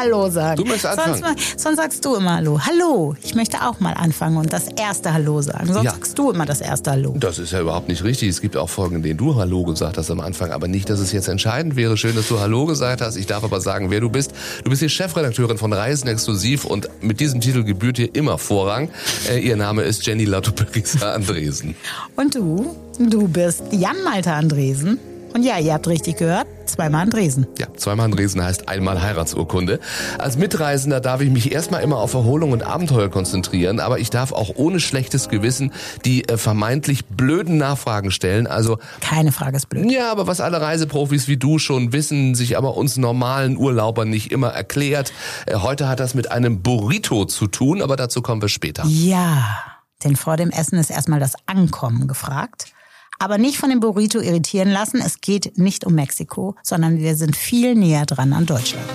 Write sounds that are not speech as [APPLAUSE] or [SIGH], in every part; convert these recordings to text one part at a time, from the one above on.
Hallo sagen. Du möchtest anfangen. Sonst, sonst sagst du immer Hallo. Hallo. Ich möchte auch mal anfangen und das erste Hallo sagen. Sonst Ja. sagst du immer das erste Hallo. Das ist ja überhaupt nicht richtig. Es gibt auch Folgen, in denen du Hallo gesagt hast am Anfang, aber nicht, dass es jetzt entscheidend wäre. Schön, dass du Hallo gesagt hast. Ich darf aber sagen, wer du bist. Du bist die Chefredakteurin von Reisen Exklusiv und mit diesem Titel gebührt dir immer Vorrang. Äh, ihr Name ist Jenny Latto-Berisa Andresen. Und du? Du bist Jan Malte Andresen. Und ja, ihr habt richtig gehört, zweimal Andresen. Ja, zweimal Andresen heißt einmal Heiratsurkunde. Als Mitreisender darf ich mich erstmal immer auf Erholung und Abenteuer konzentrieren, aber ich darf auch ohne schlechtes Gewissen die äh, vermeintlich blöden Nachfragen stellen. Also Keine Frage ist blöd. Ja, aber was alle Reiseprofis wie du schon wissen, sich aber uns normalen Urlaubern nicht immer erklärt. Äh, Heute hat das mit einem Burrito zu tun, aber dazu kommen wir später. Ja, denn vor dem Essen ist erstmal das Ankommen gefragt. Aber nicht von dem Burrito irritieren lassen. Es geht nicht um Mexiko, sondern wir sind viel näher dran an Deutschland.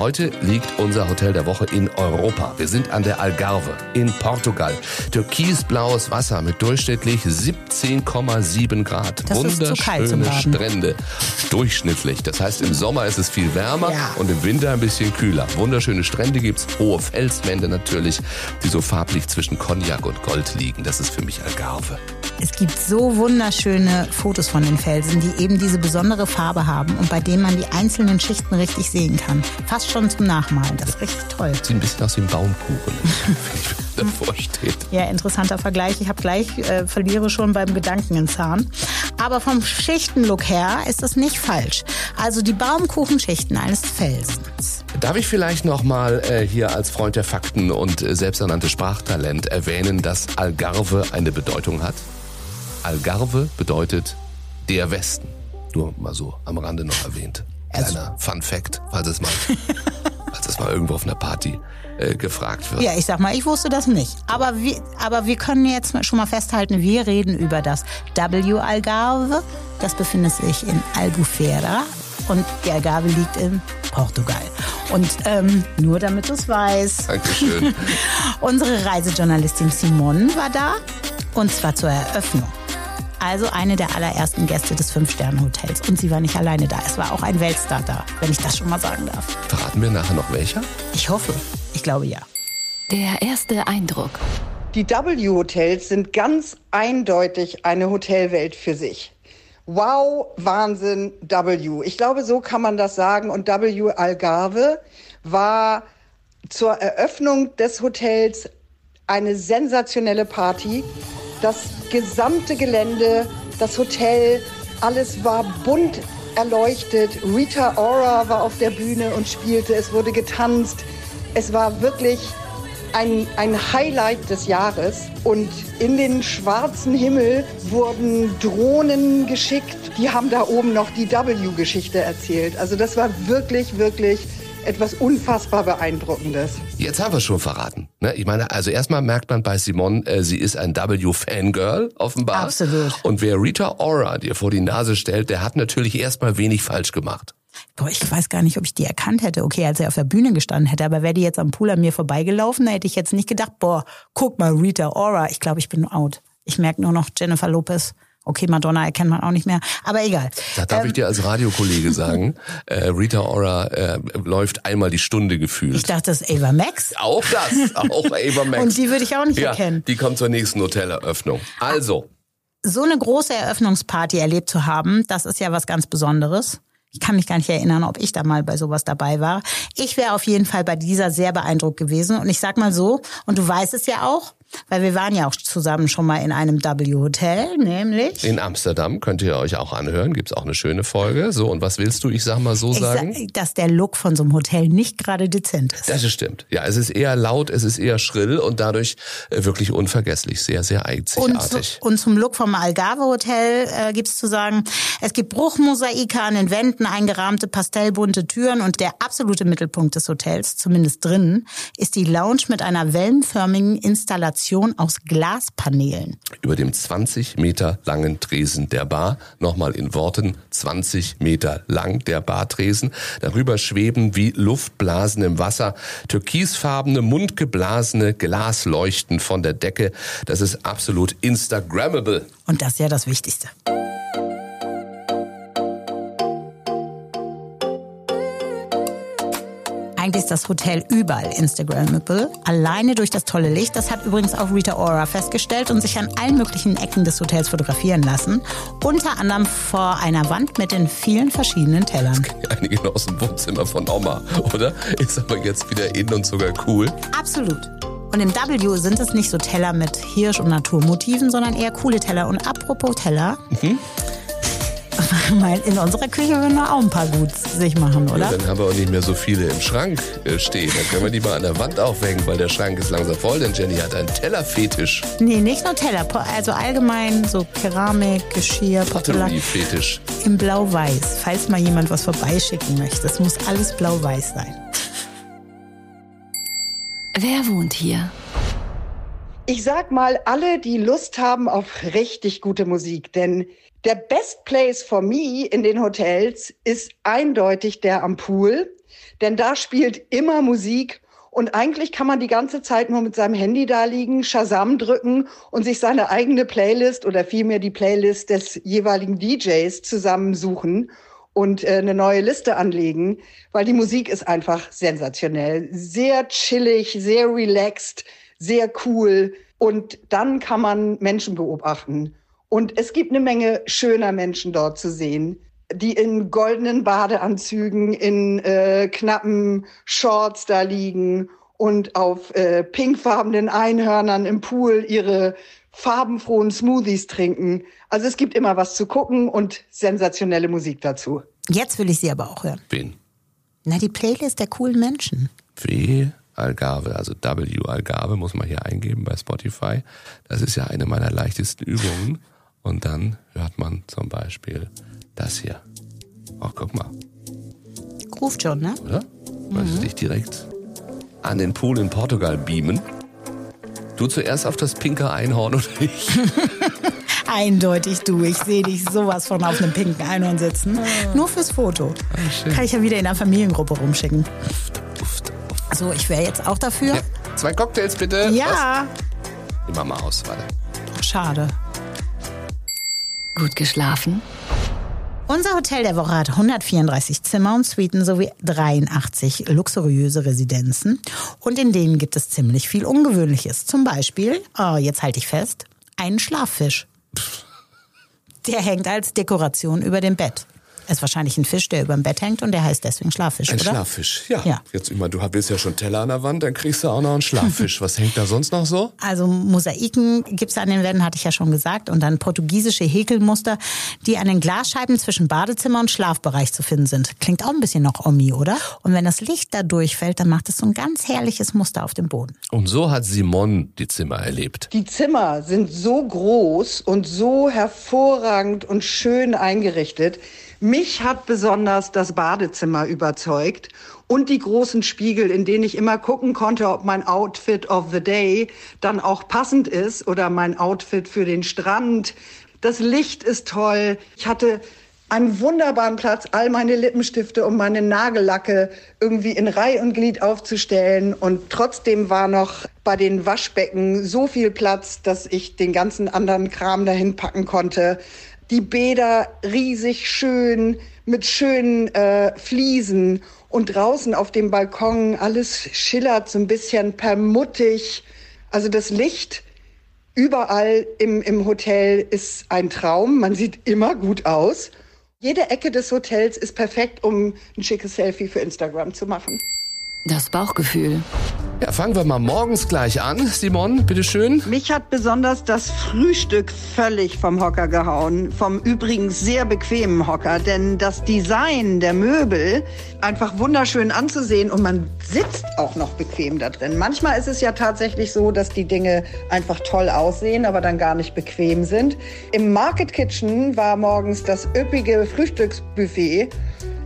Heute liegt unser Hotel der Woche in Europa. Wir sind an der Algarve in Portugal. Türkisblaues Wasser mit durchschnittlich 17,7 Grad. Das Wunderschöne. Strände. Durchschnittlich. Das heißt, im Sommer ist es viel wärmer Ja. und im Winter ein bisschen kühler. Wunderschöne Strände gibt's, hohe Felswände natürlich, die so farblich zwischen Cognac und Gold liegen. Das ist für mich Algarve. Es gibt so wunderschöne Fotos von den Felsen, die eben diese besondere Farbe haben und bei denen man die einzelnen Schichten richtig sehen kann. Fast schon zum Nachmalen. Das ist richtig toll. Sieht ein bisschen aus wie ein Baumkuchen, [LAUGHS] wenn man davor steht. Ja, interessanter Vergleich. Ich habe gleich, äh, verliere schon beim Gedanken in Zahn. Aber vom Schichtenlook her ist das nicht falsch. Also die Baumkuchenschichten eines Felsens. Darf ich vielleicht noch mal äh, hier als Freund der Fakten und äh, selbsternannte Sprachtalent erwähnen, dass Algarve eine Bedeutung hat? Algarve bedeutet der Westen. Nur mal so am Rande noch erwähnt. [LAUGHS] Kleiner Fun Fact, falls es mal, [LAUGHS] falls es mal irgendwo auf einer Party äh, gefragt wird. Ja, ich sag mal, ich wusste das nicht. Aber wir, aber wir können jetzt schon mal festhalten, wir reden über das W Algarve. Das befindet sich in Albufeira und die Algarve liegt in Portugal. Und ähm, nur damit du es weißt, Dankeschön. [LAUGHS] unsere Reisejournalistin Simone war da und zwar zur Eröffnung. Also eine der allerersten Gäste des Fünf-Sterne-Hotels. Und sie war nicht alleine da. Es war auch ein Weltstar da, wenn ich das schon mal sagen darf. Verraten wir nachher noch welcher? Ich hoffe. Ich glaube ja. Der erste Eindruck. Die W-Hotels sind ganz eindeutig eine Hotelwelt für sich. Wow, Wahnsinn, W. Ich glaube, so kann man das sagen. Und W Algarve war zur Eröffnung des Hotels eine sensationelle Party. Das gesamte Gelände, das Hotel, alles war bunt erleuchtet. Rita Ora war auf der Bühne und spielte. Es wurde getanzt. Es war wirklich ein, ein Highlight des Jahres. Und in den schwarzen Himmel wurden Drohnen geschickt. Die haben da oben noch die W-Geschichte erzählt. Also das war wirklich, wirklich etwas unfassbar Beeindruckendes. Jetzt haben wir schon verraten. Ne? Ich meine, also erstmal merkt man bei Simon, äh, sie ist ein W-Fangirl, offenbar. Absolut. Und wer Rita Ora dir vor die Nase stellt, der hat natürlich erstmal wenig falsch gemacht. Boah, ich weiß gar nicht, ob ich die erkannt hätte. Okay, als er auf der Bühne gestanden hätte, aber wäre die jetzt am Pool an mir vorbeigelaufen, da hätte ich jetzt nicht gedacht, boah, guck mal, Rita Ora. Ich glaube, ich bin out. Ich merke nur noch Jennifer Lopez. Okay, Madonna erkennt man auch nicht mehr. Aber egal. Da darf Ähm, ich dir als Radiokollege sagen, [LAUGHS] äh, Rita Ora äh, läuft einmal die Stunde gefühlt. ich dachte, das ist Ava Max. auch das, auch [LAUGHS] Ava Max. Und die würde ich auch nicht ja, erkennen. Die kommt zur nächsten Hoteleröffnung. Also, So eine große Eröffnungsparty erlebt zu haben, das ist ja was ganz Besonderes. Ich kann mich gar nicht erinnern, ob ich da mal bei sowas dabei war. Ich wäre auf jeden Fall bei dieser sehr beeindruckt gewesen. Und ich sag mal so, und du weißt es ja auch, weil wir waren ja auch zusammen schon mal in einem W-Hotel, nämlich. in Amsterdam könnt ihr euch auch anhören, gibt's auch eine schöne Folge. So, und was willst du, ich sag mal so Ich sagen? sag, dass der Look von so einem Hotel nicht gerade dezent ist. Das stimmt. Ja, es ist eher laut, es ist eher schrill und dadurch äh, wirklich unvergesslich, sehr, sehr Und, einzigartig. zu, und zum Look vom Algarve Hotel äh, gibt's zu sagen, es gibt Bruchmosaike an den Wänden, eingerahmte pastellbunte Türen und der absolute Mittelpunkt des Hotels, zumindest drinnen, ist die Lounge mit einer wellenförmigen Dekoration aus Glaspaneelen. Über dem 20 Meter langen Tresen der Bar, nochmal in Worten 20 Meter lang der Bartresen. Darüber schweben wie Luftblasen im Wasser türkisfarbene, mundgeblasene Glasleuchten von der Decke. Das ist absolut Instagrammable. Und das ist ja das Wichtigste. Eigentlich ist das Hotel überall Instagrammable, alleine durch das tolle Licht. Das hat übrigens auch Rita Ora festgestellt und sich an allen möglichen Ecken des Hotels fotografieren lassen. Unter anderem vor einer Wand mit den vielen verschiedenen Tellern. Einige noch aus dem Wohnzimmer von Oma, oder? Ist aber jetzt wieder in und sogar cool. Absolut. Und im W sind es nicht so Teller mit Hirsch- und Naturmotiven, sondern eher coole Teller. Und apropos Teller, mhm. [LAUGHS] in unserer Küche würden wir auch ein paar gut sich machen, oder? Ja, dann haben wir auch nicht mehr so viele im Schrank äh, stehen. Dann können wir die mal an der Wand aufhängen, weil der Schrank ist langsam voll, denn Jenny hat einen Tellerfetisch. Nee, nicht nur Teller, also allgemein so Keramik, Geschirr, Porzellan. Fetisch. In blau-weiß, falls mal jemand was vorbeischicken möchte. Es muss alles blau-weiß sein. Wer wohnt hier? Ich sag mal, alle, die Lust haben auf richtig gute Musik, denn der Best Place for me in den Hotels ist eindeutig der am Pool, denn da spielt immer Musik und eigentlich kann man die ganze Zeit nur mit seinem Handy da liegen, Shazam drücken und sich seine eigene Playlist oder vielmehr die Playlist des jeweiligen DJs zusammensuchen und äh, eine neue Liste anlegen, weil die Musik ist einfach sensationell. Sehr chillig, sehr relaxed, sehr cool. Und dann kann man Menschen beobachten. Und es gibt eine Menge schöner Menschen dort zu sehen, die in goldenen Badeanzügen, in äh, knappen Shorts da liegen und auf äh, pinkfarbenen Einhörnern im Pool ihre farbenfrohen Smoothies trinken. Also es gibt immer was zu gucken und sensationelle Musik dazu. Jetzt will ich sie aber auch hören. Wen? Na, die Playlist der coolen Menschen. W. Algarve, also W Algarve muss man hier eingeben bei Spotify. Das ist ja eine meiner leichtesten Übungen. Und dann hört man zum Beispiel das hier. Ach, guck mal. Ruft schon, ne? Oder? Wolltest mhm. dich direkt an den Pool in Portugal beamen? Du zuerst auf das pinke Einhorn oder ich? [LAUGHS] Eindeutig du. Ich sehe dich sowas von auf einem pinken Einhorn sitzen. Ah. Nur fürs Foto. Ah, Kann ich ja wieder in der Familiengruppe rumschicken. Uft, uft, uft. So, ich wäre jetzt auch dafür. Ja, zwei Cocktails bitte. Ja. Was? Die Mama aus, warte. Schade. Gut geschlafen? Unser Hotel der Woche hat 134 Zimmer und Suiten sowie 83 luxuriöse Residenzen. Und in denen gibt es ziemlich viel Ungewöhnliches. Zum Beispiel, oh, jetzt halte ich fest, einen Schlaffisch. Der hängt als Dekoration über dem Bett ist wahrscheinlich ein Fisch, der über dem Bett hängt und der heißt deswegen Schlaffisch, ein oder? Schlaffisch, ja. ja. Jetzt immer, du willst ja schon Teller an der Wand, dann kriegst du auch noch einen Schlaffisch. [LAUGHS] Was hängt da sonst noch so? Also Mosaiken gibt's an den Wänden, hatte ich ja schon gesagt, und dann portugiesische Häkelmuster, die an den Glasscheiben zwischen Badezimmer und Schlafbereich zu finden sind. Klingt auch ein bisschen noch Omi, oder? Und wenn das Licht da durchfällt, dann macht es so ein ganz herrliches Muster auf dem Boden. Und so hat Simon die Zimmer erlebt. Die Zimmer sind so groß und so hervorragend und schön eingerichtet. Mich hat besonders das Badezimmer überzeugt und die großen Spiegel, in denen ich immer gucken konnte, ob mein Outfit of the Day dann auch passend ist oder mein Outfit für den Strand. Das Licht ist toll. Ich hatte einen wunderbaren Platz, all meine Lippenstifte und meine Nagellacke irgendwie in Reih und Glied aufzustellen. Und trotzdem war noch bei den Waschbecken so viel Platz, dass ich den ganzen anderen Kram dahin packen konnte die Bäder riesig schön mit schönen äh, Fliesen und draußen auf dem Balkon alles schillert so ein bisschen permuttig. Also das Licht überall im, im Hotel ist ein Traum. Man sieht immer gut aus. Jede Ecke des Hotels ist perfekt, um ein schickes Selfie für Instagram zu machen. Das Bauchgefühl. Ja, fangen wir mal morgens gleich an. Simon, bitteschön. Mich hat besonders das Frühstück völlig vom Hocker gehauen. Vom übrigens sehr bequemen Hocker. Denn das Design der Möbel einfach wunderschön anzusehen und man sitzt auch noch bequem da drin. Manchmal ist es ja tatsächlich so, dass die Dinge einfach toll aussehen, aber dann gar nicht bequem sind. Im Market Kitchen war morgens das üppige Frühstücksbuffet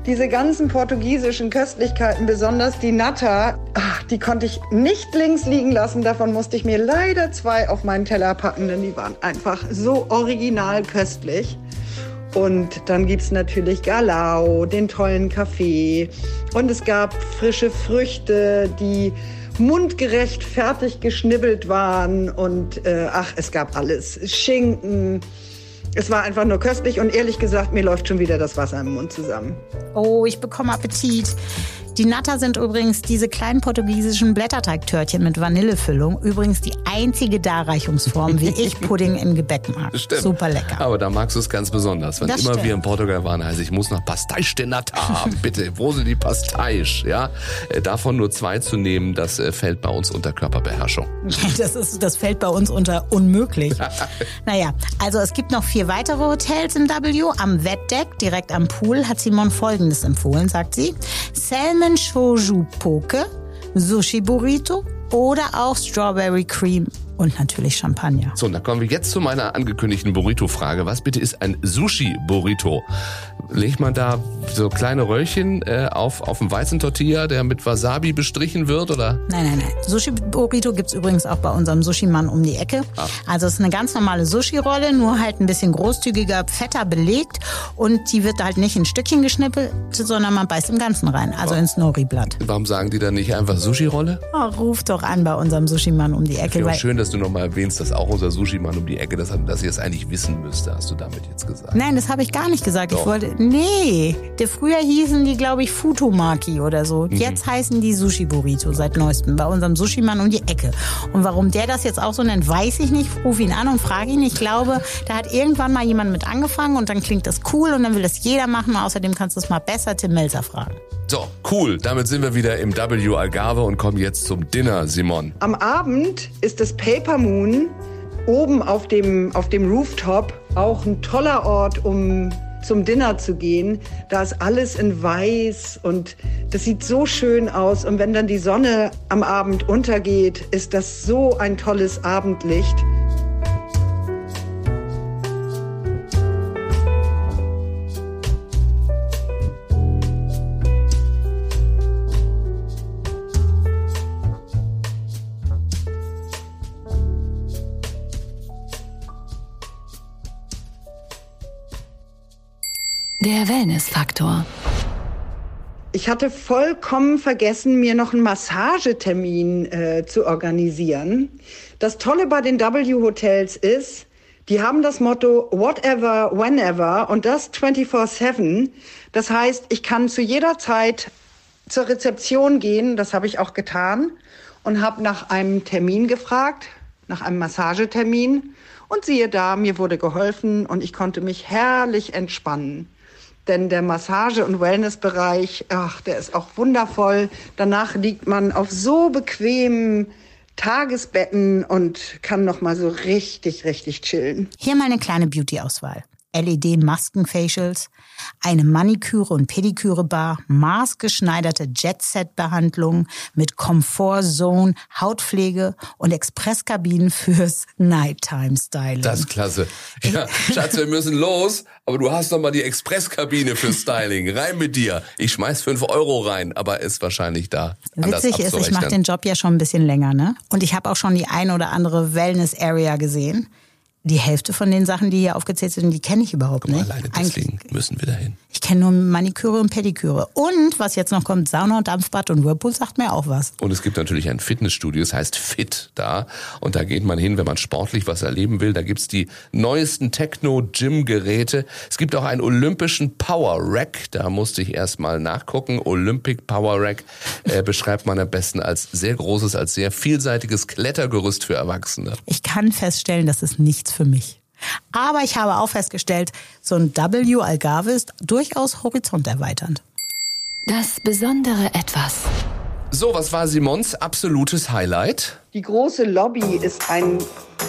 diese ganzen portugiesischen Köstlichkeiten, besonders die Natter, ach, die konnte ich nicht links liegen lassen. Davon musste ich mir leider zwei auf meinen Teller packen, denn die waren einfach so original köstlich. Und dann gibt's natürlich Galao, den tollen Kaffee. Und es gab frische Früchte, die mundgerecht fertig geschnibbelt waren. Und äh, ach, es gab alles. Schinken. Es war einfach nur köstlich und ehrlich gesagt, mir läuft schon wieder das Wasser im Mund zusammen. Oh, ich bekomme Appetit. Die Natter sind übrigens diese kleinen portugiesischen Blätterteigtörtchen mit Vanillefüllung. Übrigens die einzige Darreichungsform, wie [LAUGHS] ich Pudding im Gebäck mag. Stimmt. Super lecker. Aber da magst du es ganz besonders. Wenn Das immer stimmt. wir in Portugal waren, heißt ich muss noch Pastéis de Nata haben. [LAUGHS] Bitte, wo sind die Pastéis? Ja, Äh, davon nur zwei zu nehmen, das äh, fällt bei uns unter Körperbeherrschung. [LAUGHS] Das, ist, das fällt bei uns unter unmöglich. naja, also es gibt noch vier weitere Hotels in W. Am Wettdeck, direkt am Pool, hat Simon Folgendes empfohlen, sagt sie. Salmon Shoju Poke, Sushi Burrito oder auch Strawberry Cream und natürlich Champagner. So, und da kommen wir jetzt zu meiner angekündigten Burrito-Frage. Was bitte ist ein Sushi-Burrito? Legt man da so kleine Röllchen äh, auf, auf einen Weizentortilla, der mit Wasabi bestrichen wird, oder? Nein, nein, nein. Sushi Burrito gibt's übrigens auch bei unserem Sushi-Mann um die Ecke. Also es ist eine ganz normale Sushi-Rolle, nur halt ein bisschen großzügiger, fetter belegt. Und die wird halt nicht in Stückchen geschnippelt, sondern man beißt im Ganzen rein, also ins Nori-Blatt. Warum sagen die dann nicht einfach Sushi-Rolle? Oh, ruf doch an bei unserem Sushi-Mann um die Ecke. Ja, schön, dass du nochmal erwähnst, dass auch unser Sushi-Mann um die Ecke, dass, dass ihr es eigentlich wissen müsste, hast du damit jetzt gesagt. Nein, das habe ich gar nicht gesagt. Ich Doch. wollte. Nee. Der früher hießen die, glaube ich, Futomaki oder so. Mhm. Jetzt heißen die Sushi Burrito seit neuestem bei unserem Sushi-Mann um die Ecke. Und warum der das jetzt auch so nennt, weiß ich nicht. Ruf ihn an und frage ihn. Ich glaube, da hat irgendwann mal jemand mit angefangen und dann klingt das cool und dann will das jeder machen. Außerdem kannst du es mal besser Tim Melzer fragen. So, cool. Damit sind wir wieder im W Algarve und kommen jetzt zum Dinner, Simon. Am Abend ist das Paper Moon oben auf dem, auf dem Rooftop auch ein toller Ort, um zum Dinner zu gehen. Da ist alles in weiß und das sieht so schön aus. Und wenn dann die Sonne am Abend untergeht, ist das so ein tolles Abendlicht. Der Wellnessfaktor. Ich hatte vollkommen vergessen, mir noch einen Massagetermin äh, zu organisieren. Das Tolle bei den W-Hotels ist, die haben das Motto whatever, whenever und das 24-7. Das heißt, ich kann zu jeder Zeit zur Rezeption gehen, das habe ich auch getan und habe nach einem Termin gefragt, nach einem Massagetermin. Und siehe da, mir wurde geholfen und ich konnte mich herrlich entspannen. Denn der Massage- und Wellnessbereich, ach, der ist auch wundervoll. Danach liegt man auf so bequemen Tagesbetten und kann noch mal so richtig, richtig chillen. Hier mal eine kleine Beauty-Auswahl. LED-Masken-Facials, eine Maniküre- und Pediküre-Bar, maßgeschneiderte Jet-Set-Behandlung mit Comfort-Zone, Hautpflege und Expresskabinen fürs [LAUGHS] Nighttime-Styling. Das ist klasse. Ja, Schatz, wir müssen los, aber du hast doch mal die Expresskabine für Styling. Rein mit dir. Ich schmeiß fünf Euro rein, aber ist wahrscheinlich da Witzig ist, ich mache den Job ja schon ein bisschen länger, ne? Und ich habe auch schon die ein oder andere Wellness-Area gesehen. Die Hälfte von den Sachen, die hier aufgezählt sind, die kenne ich überhaupt nicht. Alleine deswegen müssen wir dahin. Ich kenne nur Maniküre und Pediküre. Und was jetzt noch kommt, Sauna und Dampfbad und Whirlpool sagt mir auch was. Und es gibt natürlich ein Fitnessstudio, das heißt Fit da. Und da geht man hin, wenn man sportlich was erleben will. Da gibt's die neuesten Techno-Gym-Geräte. Es gibt auch einen olympischen Power Rack. Da musste ich erst mal nachgucken. Olympic Power Rack äh, beschreibt man am besten als sehr großes, als sehr vielseitiges Klettergerüst für Erwachsene. Ich kann feststellen, das ist nichts für mich. Aber ich habe auch festgestellt, so ein W Algarve ist durchaus horizonterweiternd. Das besondere Etwas. So, was war Simons absolutes Highlight? Die große Lobby ist ein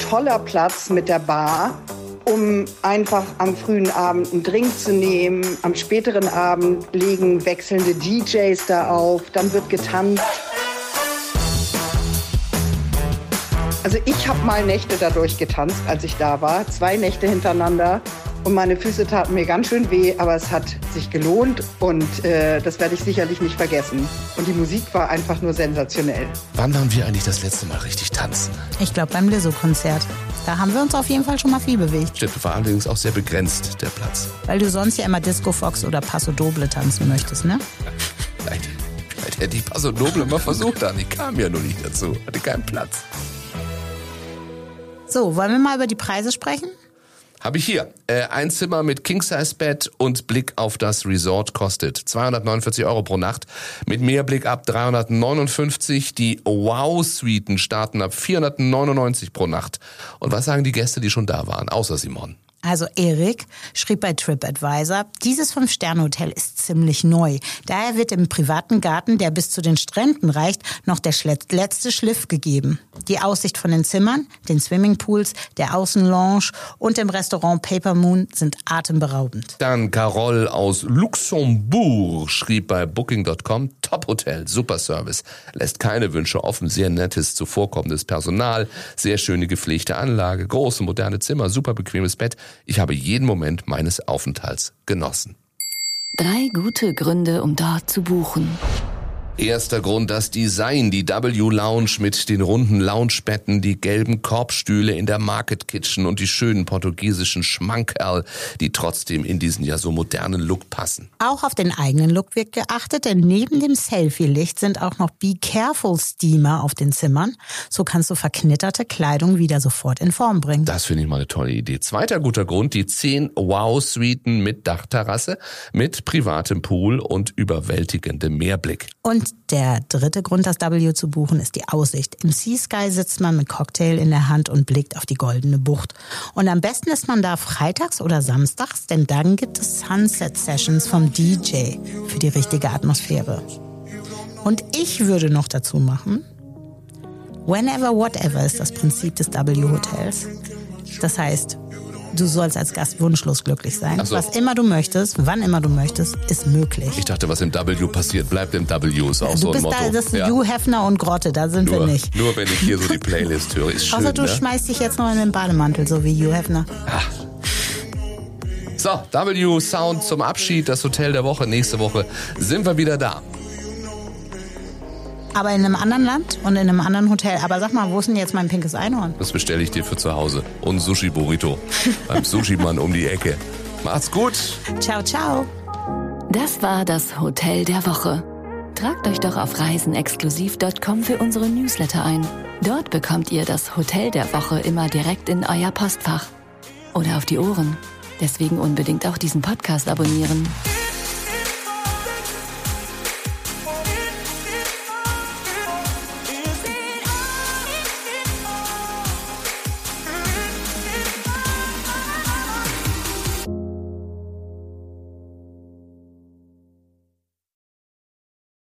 toller Platz mit der Bar, um einfach am frühen Abend einen Drink zu nehmen. Am späteren Abend legen wechselnde DJs da auf, dann wird getanzt. Also ich habe mal Nächte dadurch getanzt, als ich da war, zwei Nächte hintereinander. und meine Füße taten mir ganz schön weh, aber es hat sich gelohnt und äh, das werde ich sicherlich nicht vergessen. Und die Musik war einfach nur sensationell. Wann waren wir eigentlich das letzte Mal richtig tanzen? Ich glaube beim Lizzo-Konzert. Da haben wir uns auf jeden Fall schon mal viel bewegt. Stimmt, war allerdings auch sehr begrenzt, der Platz. Weil du sonst ja immer Disco Fox oder Paso Doble tanzen möchtest, ne? [LAUGHS] Nein, weil der die Paso Doble immer versucht hat. Ich kam ja nur nicht dazu, hatte keinen Platz. So, wollen wir mal über die Preise sprechen? Habe ich hier. Äh, ein Zimmer mit King-Size-Bett und Blick auf das Resort kostet 249 Euro pro Nacht. Mit Mehrblick ab 359. Die Wow-Suiten starten ab 499 pro Nacht. Und was sagen die Gäste, die schon da waren, außer Simon? Also Erik schrieb bei TripAdvisor, dieses Fünf-Sterne-Hotel ist ziemlich neu. Daher wird im privaten Garten, der bis zu den Stränden reicht, noch der letzte Schliff gegeben. Die Aussicht von den Zimmern, den Swimmingpools, der Außenlounge und dem Restaurant Paper Moon sind atemberaubend. Dann Carol aus Luxemburg schrieb bei Booking.com, Top-Hotel, super Service, lässt keine Wünsche offen, sehr nettes, zuvorkommendes Personal, sehr schöne gepflegte Anlage, große moderne Zimmer, super bequemes Bett. Ich habe jeden Moment meines Aufenthalts genossen. Drei gute Gründe, um dort zu buchen. Erster Grund das Design, die W-Lounge mit den runden Loungebetten, die gelben Korbstühle in der Market Kitchen und die schönen portugiesischen Schmankerl, die trotzdem in diesen ja so modernen Look passen. Auch auf den eigenen Look wird geachtet, denn neben dem Selfie-Licht sind auch noch Be Careful Steamer auf den Zimmern. So kannst du verknitterte Kleidung wieder sofort in Form bringen. Das finde ich mal eine tolle Idee. Zweiter guter Grund, die 10 Wow-Suiten mit Dachterrasse, mit privatem Pool und überwältigendem Meerblick. Und der dritte Grund, das W zu buchen, ist die Aussicht. Im Sea Sky sitzt man mit Cocktail in der Hand und blickt auf die goldene Bucht. Und am besten ist man da freitags oder samstags, denn dann gibt es Sunset Sessions vom DJ für die richtige Atmosphäre. Und ich würde noch dazu machen, whenever, whatever ist das Prinzip des W Hotels. Das heißt, Du sollst als Gast wunschlos glücklich sein. So. Was immer du möchtest, wann immer du möchtest, ist möglich. Ich dachte, was im W passiert, bleibt im W. Ist auch du so ein bist Motto. Da, das ist ja. Hugh Hefner und Grotte, da sind nur, wir nicht. Nur wenn ich hier so die [LAUGHS] Playlist höre, ist schön. Außer du ne? schmeißt dich jetzt noch in den Bademantel, so wie Hugh Hefner. Ach. So, W Sound zum Abschied, das Hotel der Woche. Nächste Woche sind wir wieder da. Aber in einem anderen Land und in einem anderen Hotel. Aber sag mal, wo ist denn jetzt mein pinkes Einhorn? Das bestelle ich dir für zu Hause. Und Sushi Burrito. beim [LAUGHS] Sushi-Mann um die Ecke. Macht's gut. Ciao, ciao. Das war das Hotel der Woche. Tragt euch doch auf reisenexklusiv.com für unsere Newsletter ein. Dort bekommt ihr das Hotel der Woche immer direkt in euer Postfach. Oder auf die Ohren. Deswegen unbedingt auch diesen Podcast abonnieren.